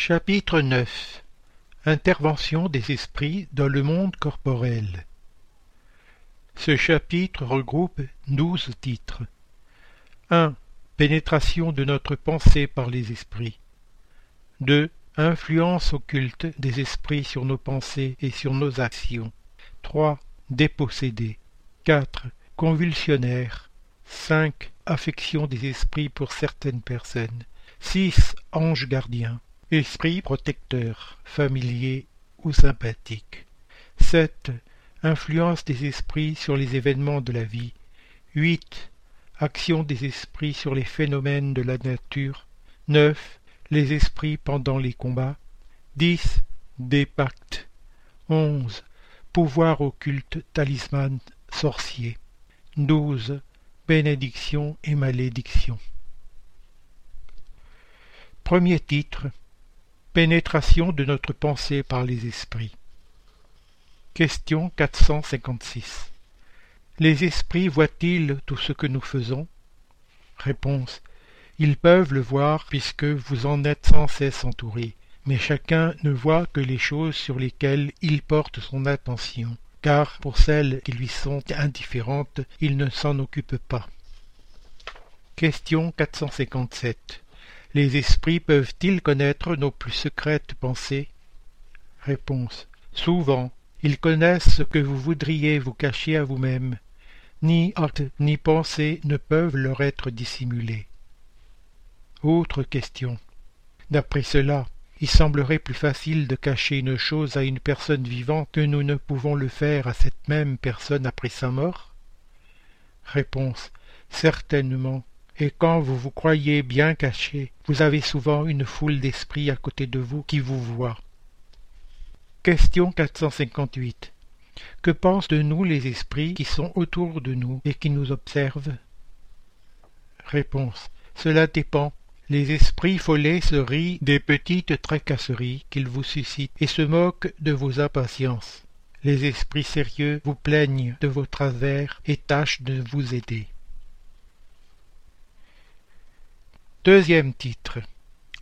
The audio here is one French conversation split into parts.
Chapitre 9 Intervention des esprits dans le monde corporel Ce chapitre regroupe douze titres. 1. Pénétration de notre pensée par les esprits. 2. Influence occulte des esprits sur nos pensées et sur nos actions. 3. Dépossédés. 4. Convulsionnaire. 5. Affection des esprits pour certaines personnes. 6. Ange gardien. Esprit protecteur, familier ou sympathique. 7. Influence des esprits sur les événements de la vie. 8. Action des esprits sur les phénomènes de la nature. 9. Les esprits pendant les combats. 10. Des pactes. 11. Pouvoir occulte, talisman, sorcier. 12. Bénédiction et malédiction. Premier titre Pénétration de notre pensée par les esprits. Question 456. Les esprits voient-ils tout ce que nous faisons? Réponse. Ils peuvent le voir puisque vous en êtes sans cesse entourés, mais chacun ne voit que les choses sur lesquelles il porte son attention, car pour celles qui lui sont indifférentes, il ne s'en occupe pas. Question 457. Les esprits peuvent-ils connaître nos plus secrètes pensées? Réponse. Souvent. Ils connaissent ce que vous voudriez vous cacher à vous-même. Ni acte ni pensée ne peuvent leur être dissimulés. Autre question. D'après cela, il semblerait plus facile de cacher une chose à une personne vivante que nous ne pouvons le faire à cette même personne après sa mort? Réponse. Certainement et quand vous vous croyez bien caché, vous avez souvent une foule d'esprits à côté de vous qui vous voient. Question 458. Que pensent de nous les esprits qui sont autour de nous et qui nous observent? Réponse. Cela dépend. Les esprits follets se rient des petites tracasseries qu'ils vous suscitent et se moquent de vos impatiences. Les esprits sérieux vous plaignent de vos travers et tâchent de vous aider. Deuxième titre.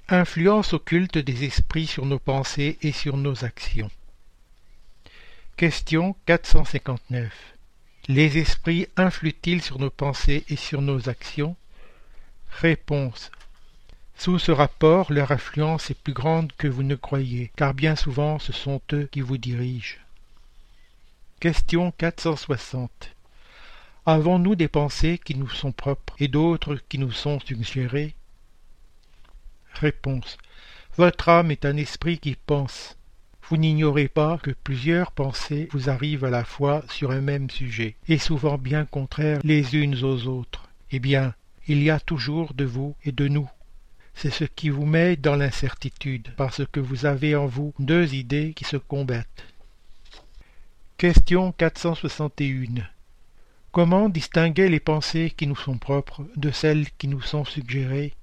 Influence occulte des esprits sur nos pensées et sur nos actions. Question 459. Les esprits influent-ils sur nos pensées et sur nos actions? Réponse. Sous ce rapport, leur influence est plus grande que vous ne croyez, car bien souvent ce sont eux qui vous dirigent. Question 460. Avons-nous des pensées qui nous sont propres et d'autres qui nous sont suggérées? Réponse. Votre âme est un esprit qui pense. Vous n'ignorez pas que plusieurs pensées vous arrivent à la fois sur un même sujet, et souvent bien contraires les unes aux autres. Eh bien, il y a toujours de vous et de nous. C'est ce qui vous met dans l'incertitude, parce que vous avez en vous deux idées qui se combattent. Question 461. Comment distinguer les pensées qui nous sont propres de celles qui nous sont suggérées?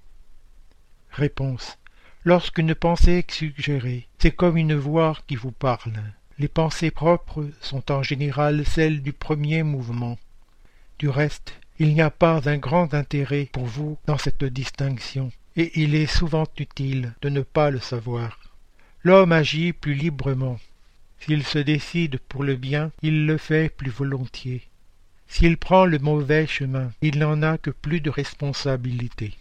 Réponse. Lorsqu'une pensée est suggérée, c'est comme une voix qui vous parle. Les pensées propres sont en général celles du premier mouvement. Du reste, il n'y a pas un grand intérêt pour vous dans cette distinction, et il est souvent utile de ne pas le savoir. L'homme agit plus librement. S'il se décide pour le bien, il le fait plus volontiers. S'il prend le mauvais chemin, il n'en a que plus de responsabilité.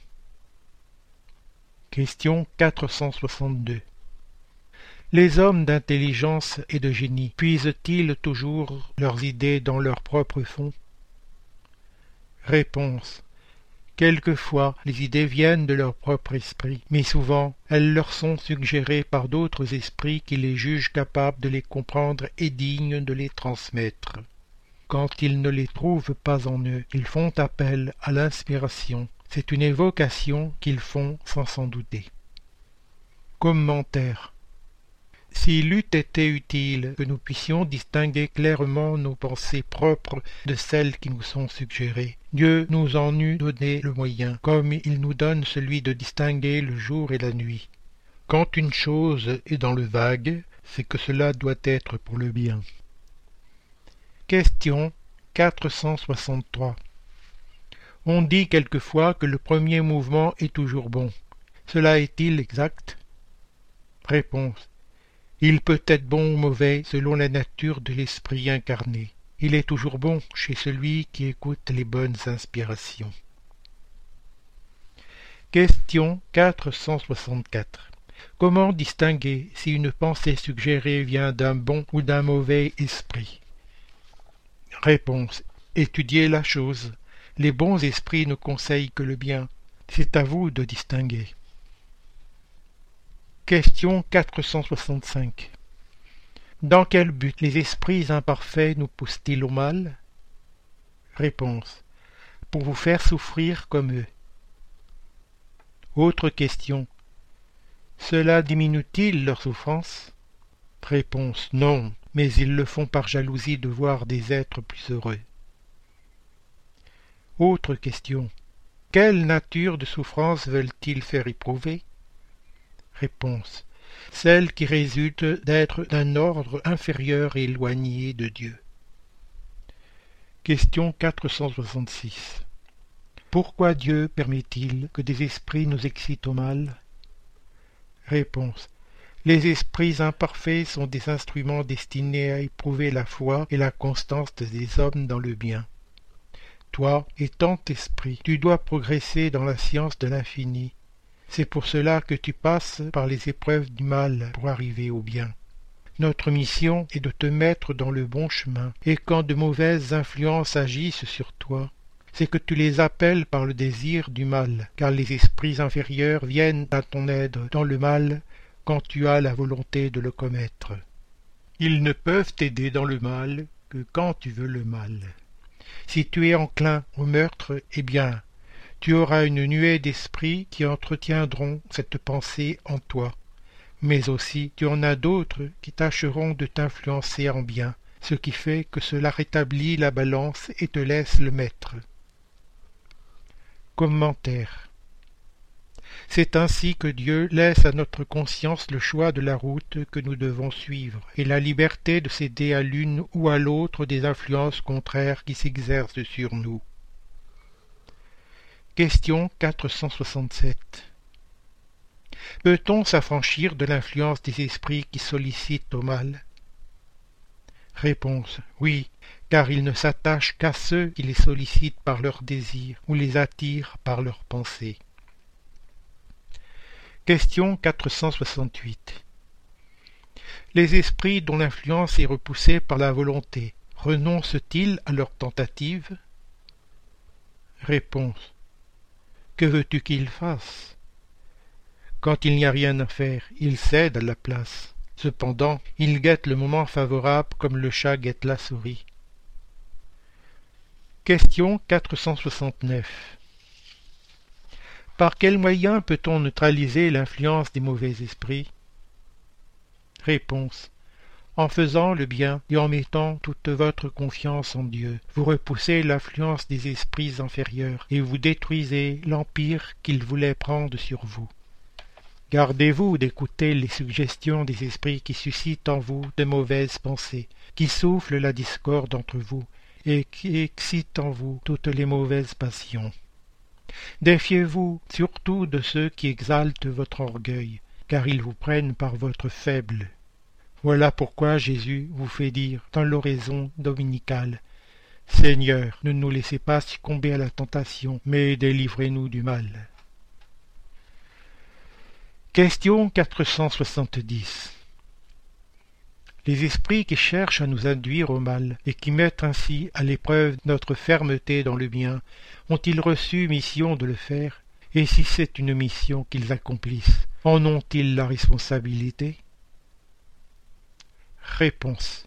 Question 462. Les hommes d'intelligence et de génie puisent-ils toujours leurs idées dans leur propre fond? Réponse. Quelquefois les idées viennent de leur propre esprit, mais souvent elles leur sont suggérées par d'autres esprits qui les jugent capables de les comprendre et dignes de les transmettre. Quand ils ne les trouvent pas en eux, ils font appel à l'inspiration c'est une évocation qu'ils font sans s'en douter. Commentaire. S'il eût été utile que nous puissions distinguer clairement nos pensées propres de celles qui nous sont suggérées, Dieu nous en eût donné le moyen, comme il nous donne celui de distinguer le jour et la nuit. Quand une chose est dans le vague, c'est que cela doit être pour le bien. Question 463 on dit quelquefois que le premier mouvement est toujours bon. Cela est-il exact? Réponse. Il peut être bon ou mauvais selon la nature de l'esprit incarné. Il est toujours bon chez celui qui écoute les bonnes inspirations. Question 464. Comment distinguer si une pensée suggérée vient d'un bon ou d'un mauvais esprit? Réponse. Étudiez la chose. Les bons esprits ne conseillent que le bien. C'est à vous de distinguer. Question 465. Dans quel but les esprits imparfaits nous poussent-ils au mal? Réponse. Pour vous faire souffrir comme eux. Autre question. Cela diminue-t-il leur souffrance? Réponse. Non, mais ils le font par jalousie de voir des êtres plus heureux. Autre question. Quelle nature de souffrance veulent-ils faire éprouver? Réponse celle qui résulte d'être d'un ordre inférieur et éloigné de Dieu. Question 466. Pourquoi Dieu permet-il que des esprits nous excitent au mal? Réponse. Les esprits imparfaits sont des instruments destinés à éprouver la foi et la constance des hommes dans le bien. Toi, étant esprit, tu dois progresser dans la science de l'infini, c'est pour cela que tu passes par les épreuves du mal pour arriver au bien. Notre mission est de te mettre dans le bon chemin, et quand de mauvaises influences agissent sur toi, c'est que tu les appelles par le désir du mal, car les esprits inférieurs viennent à ton aide dans le mal quand tu as la volonté de le commettre. Ils ne peuvent t'aider dans le mal que quand tu veux le mal. Si tu es enclin au meurtre, eh bien, tu auras une nuée d'esprits qui entretiendront cette pensée en toi. Mais aussi tu en as d'autres qui tâcheront de t'influencer en bien, ce qui fait que cela rétablit la balance et te laisse le maître. C'est ainsi que Dieu laisse à notre conscience le choix de la route que nous devons suivre, et la liberté de céder à l'une ou à l'autre des influences contraires qui s'exercent sur nous. Question 467 Peut-on s'affranchir de l'influence des esprits qui sollicitent au mal? Réponse Oui, car ils ne s'attachent qu'à ceux qui les sollicitent par leurs désirs ou les attirent par leurs pensées. Question 468 Les esprits dont l'influence est repoussée par la volonté renoncent-ils à leurs tentatives Réponse. Que veux-tu qu'il fasse Quand il n'y a rien à faire, il cède à la place. Cependant, il guette le moment favorable comme le chat guette la souris. Question 469 Par quel moyen peut-on neutraliser l'influence des mauvais esprits? Réponse en faisant le bien et en mettant toute votre confiance en Dieu, vous repoussez l'influence des esprits inférieurs et vous détruisez l'empire qu'ils voulaient prendre sur vous. Gardez-vous d'écouter les suggestions des esprits qui suscitent en vous de mauvaises pensées, qui soufflent la discorde entre vous et qui excitent en vous toutes les mauvaises passions. Défiez-vous surtout de ceux qui exaltent votre orgueil, car ils vous prennent par votre faible voilà pourquoi Jésus vous fait dire dans l'oraison dominicale Seigneur, ne nous laissez pas succomber à la tentation, mais délivrez-nous du mal. Question 470 Les esprits qui cherchent à nous induire au mal et qui mettent ainsi à l'épreuve notre fermeté dans le bien, ont-ils reçu mission de le faire? Et si c'est une mission qu'ils accomplissent, en ont-ils la responsabilité? Réponse.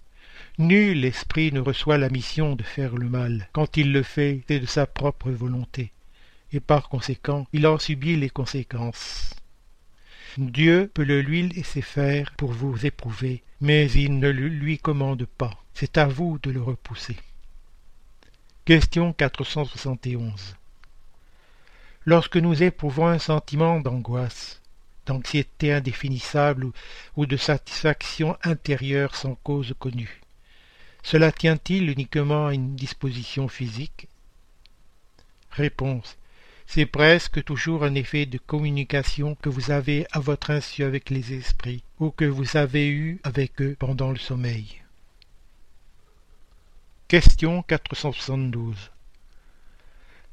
Nul esprit ne reçoit la mission de faire le mal. Quand il le fait, de sa propre volonté, et par conséquent, il en subit les conséquences. Dieu peut le lui laisser faire pour vous éprouver, mais il ne lui commande pas. C'est à vous de le repousser. Question 471 Lorsque nous éprouvons un sentiment d'angoisse, d'anxiété indéfinissable ou de satisfaction intérieure sans cause connue. Cela tient-il uniquement à une disposition physique? Réponse. C'est presque toujours un effet de communication que vous avez à votre insu avec les esprits, ou que vous avez eu avec eux pendant le sommeil. Question 472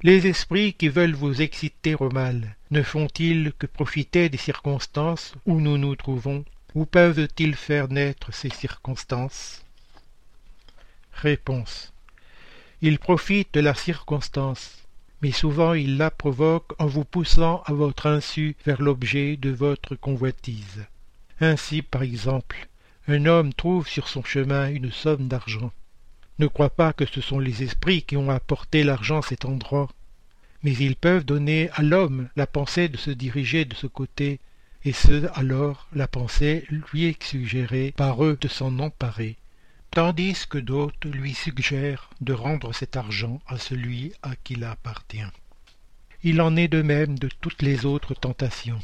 Les esprits qui veulent vous exciter au mal ne font-ils que profiter des circonstances où nous nous trouvons, ou peuvent-ils faire naître ces circonstances? Réponse. Ils profitent de la circonstance, mais souvent ils la provoquent en vous poussant à votre insu vers l'objet de votre convoitise. Ainsi, par exemple, un homme trouve sur son chemin une somme d'argent. Ne crois pas que ce sont les esprits qui ont apporté l'argent à cet endroit, mais ils peuvent donner à l'homme la pensée de se diriger de ce côté, et ce alors la pensée lui est suggérée par eux de s'en emparer, tandis que d'autres lui suggèrent de rendre cet argent à celui à qui il appartient. Il en est de même de toutes les autres tentations.